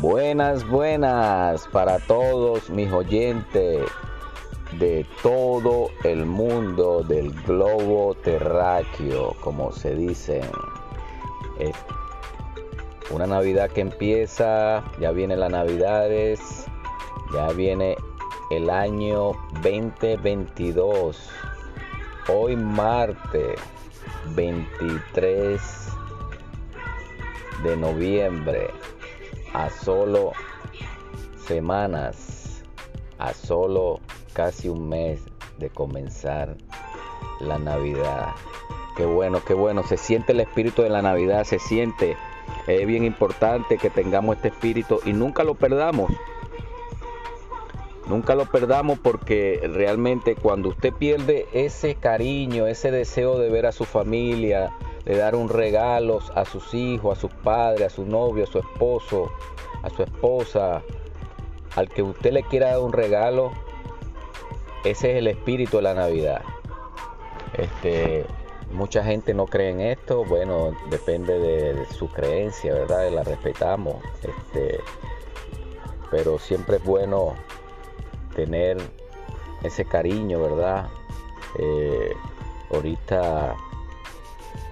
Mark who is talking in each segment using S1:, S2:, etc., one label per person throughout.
S1: Buenas, buenas para todos mis oyentes de todo el mundo del globo terráqueo, como se dice. Es una Navidad que empieza, ya viene la Navidades, ya viene el año 2022. Hoy martes 23 de noviembre a solo semanas, a solo casi un mes de comenzar la Navidad. Qué bueno, qué bueno, se siente el espíritu de la Navidad, se siente. Es bien importante que tengamos este espíritu y nunca lo perdamos. Nunca lo perdamos porque realmente cuando usted pierde ese cariño, ese deseo de ver a su familia, de dar un regalo a sus hijos, a sus padres, a su novio, a su esposo, a su esposa, al que usted le quiera dar un regalo, ese es el espíritu de la Navidad. Este, mucha gente no cree en esto, bueno, depende de, su creencia, ¿verdad? La respetamos. Este, pero siempre es bueno tener ese cariño, ¿verdad? Eh, ahorita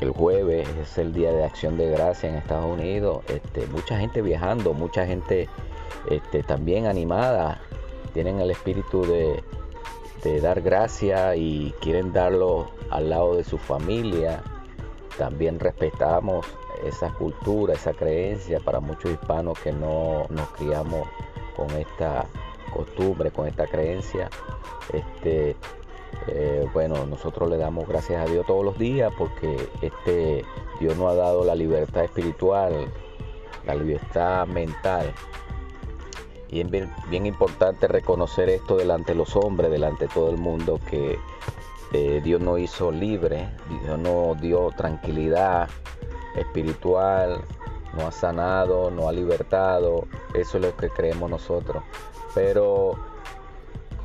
S1: el jueves es el día de acción de gracia en Estados Unidos. Este, mucha gente viajando, mucha gente este, también animada, tienen el espíritu de, dar gracia y quieren darlo al lado de su familia. También respetamos esa cultura, esa creencia para muchos hispanos que no nos criamos con esta costumbre, con esta creencia. Este, eh, bueno, nosotros le damos gracias a Dios todos los días porque este Dios nos ha dado la libertad espiritual, la libertad mental. Y es bien, importante reconocer esto delante de los hombres, delante de todo el mundo, que eh, Dios nos hizo libre, Dios nos dio tranquilidad espiritual, nos ha sanado, nos ha libertado. Eso es lo que creemos nosotros. Pero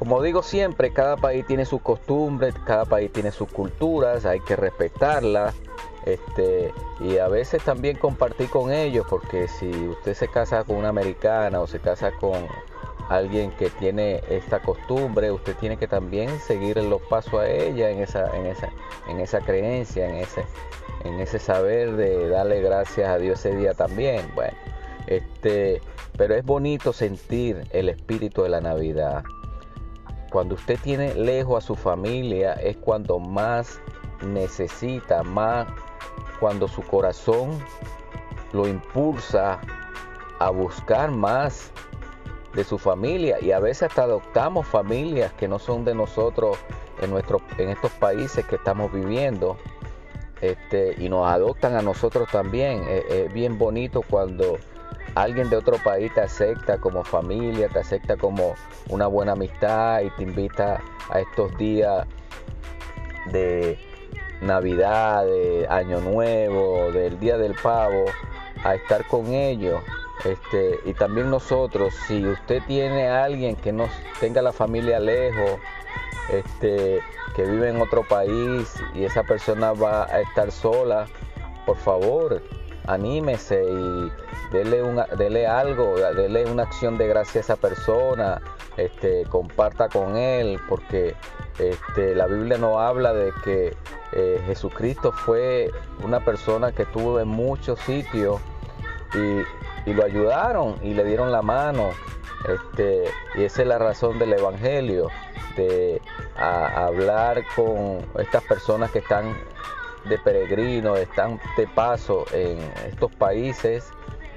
S1: como digo siempre, cada país tiene sus costumbres, cada país tiene sus culturas, hay que respetarlas. Este, y a veces también compartir con ellos, porque si usted se casa con una americana o se casa con alguien que tiene esta costumbre, usted tiene que también seguir los pasos a ella en esa, en esa, en esa creencia, en ese, en ese saber de darle gracias a Dios ese día también. Bueno, este, pero es bonito sentir el espíritu de la Navidad. Cuando usted tiene lejos a su familia es cuando más necesita, más cuando su corazón lo impulsa a buscar más de su familia y a veces hasta adoptamos familias que no son de nosotros en, nuestro, en estos países que estamos viviendo este, y nos adoptan a nosotros también. es bien bonito cuando alguien de otro país te acepta como familia, te acepta como una buena amistad y te invita a estos días de Navidad, de Año Nuevo, del Día del Pavo, a estar con ellos. Este, y también nosotros, si usted tiene a alguien que no tenga la familia lejos, este, que vive en otro país y esa persona va a estar sola, por favor, anímese y dele, una, algo, dele una acción de gracia a esa persona, este, comparta con él, porque este, la Biblia no habla de que eh, Jesucristo fue una persona que estuvo en muchos sitios y, lo ayudaron y le dieron la mano. Este, y esa es la razón del Evangelio, de hablar con estas personas que están de peregrinos, están de paso en estos países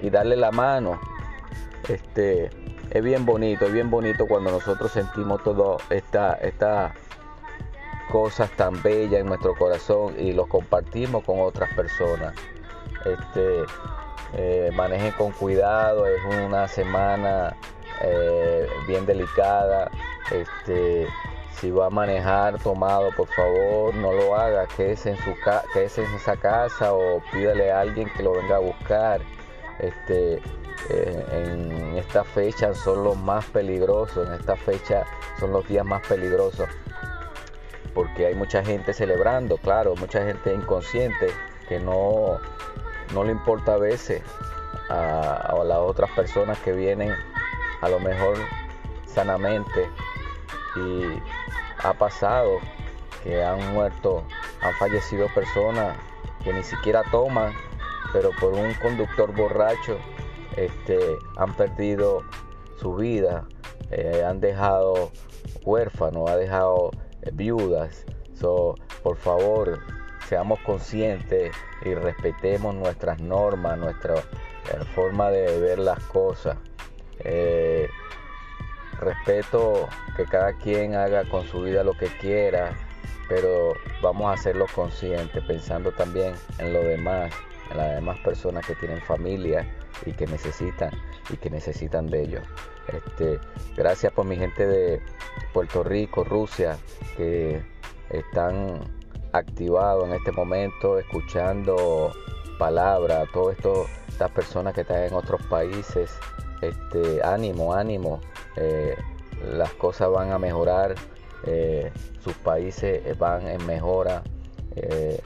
S1: y darle la mano. Este, es bien bonito, es bien bonito cuando nosotros sentimos todas estas esta cosas tan bellas en nuestro corazón y los compartimos con otras personas. Este, eh, manejen con cuidado, es una semana eh, bien delicada. Este, si va a manejar tomado, por favor, no lo haga, quédese en, su en esa casa o pídale a alguien que lo venga a buscar. Este, eh, en esta fecha son los más peligrosos, en esta fecha son los días más peligrosos, porque hay mucha gente celebrando, claro, mucha gente inconsciente que no, no le importa a veces a, las otras personas que vienen a lo mejor sanamente y ha pasado que han muerto, han fallecido personas que ni siquiera toman, pero por un conductor borracho este, han perdido su vida, eh, han dejado huérfanos, han dejado eh, viudas. Por favor, seamos conscientes y respetemos nuestras normas, nuestra eh, forma de ver las cosas. Respeto que cada quien haga con su vida lo que quiera, pero vamos a hacerlo consciente, pensando también en lo demás, en las demás personas que tienen familia y que necesitan y que necesitan de ellos. Este, gracias por mi gente de Puerto Rico, Rusia, que están activados en este momento, escuchando palabras, todas estas personas que están en otros países. Este, ánimo, ánimo, eh, las cosas van a mejorar, eh, sus países van en mejora. Eh,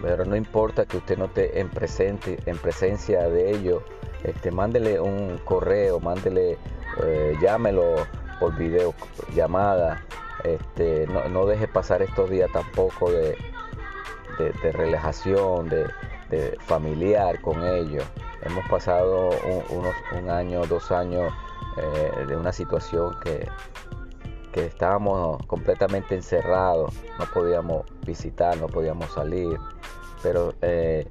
S1: pero no importa que usted no esté en, presente, en presencia de ellos, este, mándele un correo, mándele, eh, llámelo por video, llamada, este, no, deje pasar estos días tampoco de, de, relajación, de, familiar con ellos. Hemos pasado un, unos, un año, dos años eh, de una situación que, que estábamos completamente encerrados, no podíamos visitar, no podíamos salir, pero eh,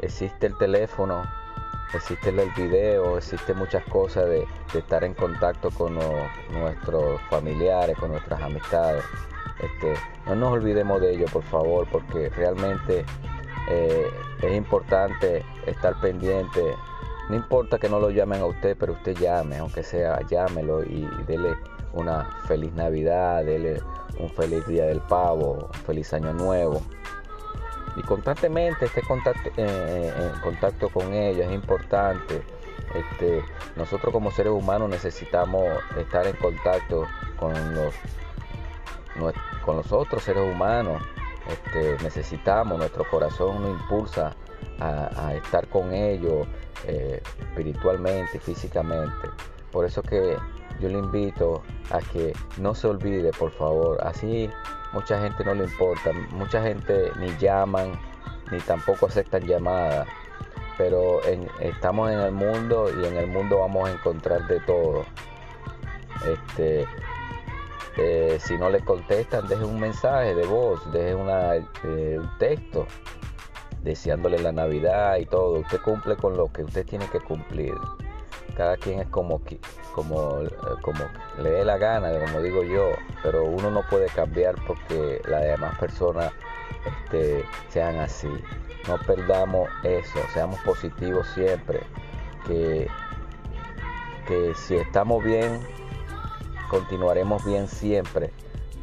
S1: existe el teléfono, existe el video, existe muchas cosas de, estar en contacto con nuestros familiares, con nuestras amistades. Este, no nos olvidemos de ello, por favor, porque realmente eh, es importante estar pendiente. No importa que no lo llamen a usted, pero usted llame, aunque sea, llámelo y dele una feliz Navidad, dele un feliz día del pavo, un feliz año nuevo. Y constantemente esté contacto, eh, eh, en contacto con ellos, es importante. Este, nosotros como seres humanos necesitamos estar en contacto con los, con los otros seres humanos. Este, necesitamos, nuestro corazón nos impulsa a, estar con ellos eh, espiritualmente, físicamente. Por eso que yo le invito a que no se olvide, por favor. Así mucha gente no le importa, mucha gente ni llaman, ni tampoco aceptan llamadas. Pero estamos en el mundo y en el mundo vamos a encontrar de todo. Este, eh, si no le contestan, deje un mensaje de voz, deje una, eh, un texto deseándole la Navidad y todo. Usted cumple con lo que usted tiene que cumplir cada quien es como, como, eh, como le dé la gana, como digo yo, pero uno no puede cambiar porque las demás personas este, sean así. No perdamos eso, seamos positivos siempre, que, que si estamos bien, continuaremos bien siempre,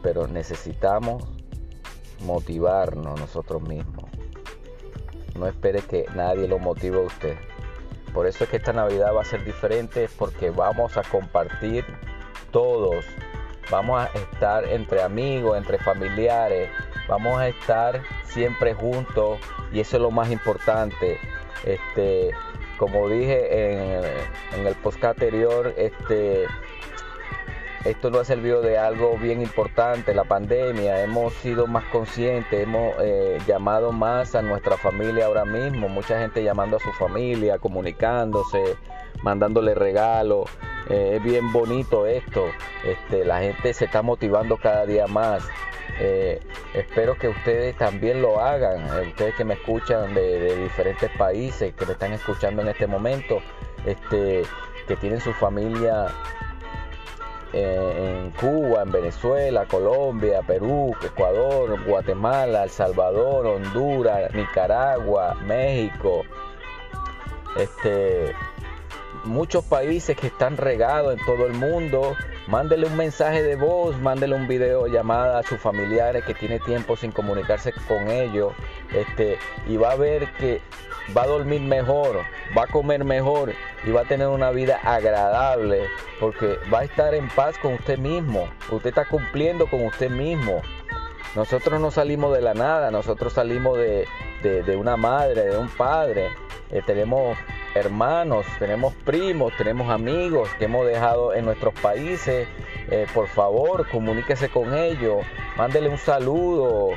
S1: pero necesitamos motivarnos nosotros mismos. No espere que nadie lo motive a usted. Por eso es que esta Navidad va a ser diferente porque vamos a compartir todos. Vamos a estar entre amigos, entre familiares. Vamos a estar siempre juntos y eso es lo más importante. Este, como dije en, el post anterior, este, esto nos ha servido de algo bien importante, la pandemia. Hemos sido más conscientes, hemos eh, llamado más a nuestra familia ahora mismo. Mucha gente llamando a su familia, comunicándose, mandándole regalos. Eh, es bien bonito esto. Este, la gente se está motivando cada día más. Eh, espero que ustedes también lo hagan. ustedes que me escuchan de, diferentes países, que me están escuchando en este momento, este, que tienen su familia en Cuba, en Venezuela, Colombia, Perú, Ecuador, Guatemala, El Salvador, Honduras, Nicaragua, México, este, muchos países que están regados en todo el mundo. Mándele un mensaje de voz, mándele un video llamada a sus familiares que tiene tiempo sin comunicarse con ellos. Este, y va a ver que va a dormir mejor, va a comer mejor y va a tener una vida agradable porque va a estar en paz con usted mismo. Usted está cumpliendo con usted mismo. Nosotros no salimos de la nada, nosotros salimos de, una madre, de un padre. Eh, tenemos hermanos, tenemos primos, tenemos amigos que hemos dejado en nuestros países. Eh, por favor, comuníquese con ellos, mándele un saludo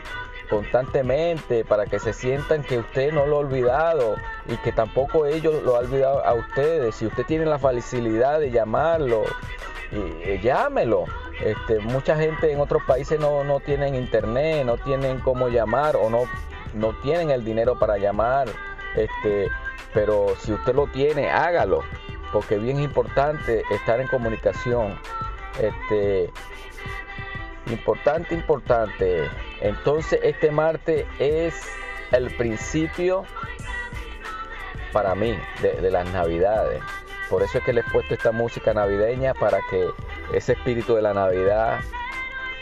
S1: constantemente para que se sientan que usted no lo ha olvidado y que tampoco ellos lo han olvidado a ustedes. Si usted tiene la facilidad de llamarlo, y, llámelo. Este, mucha gente en otros países no, no tienen internet, no tienen cómo llamar o no, no tienen el dinero para llamar. Este, pero si usted lo tiene, hágalo, porque es bien importante estar en comunicación. Este, importante, importante. Entonces este martes es el principio para mí de, de las navidades. Por eso es que les he puesto esta música navideña para que ese espíritu de la Navidad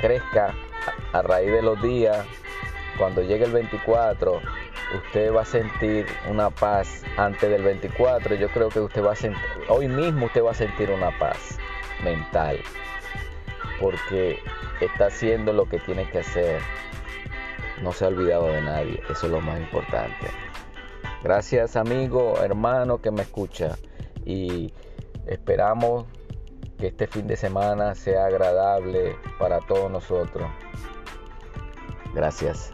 S1: crezca a raíz de los días. Cuando llegue el 24, usted va a sentir una paz antes del 24. Yo creo que usted va a sentir, hoy mismo usted va a sentir una paz mental. Porque está haciendo lo que tiene que hacer. No se ha olvidado de nadie. Eso es lo más importante. Gracias amigo, hermano que me escucha y esperamos que este fin de semana sea agradable para todos nosotros. Gracias.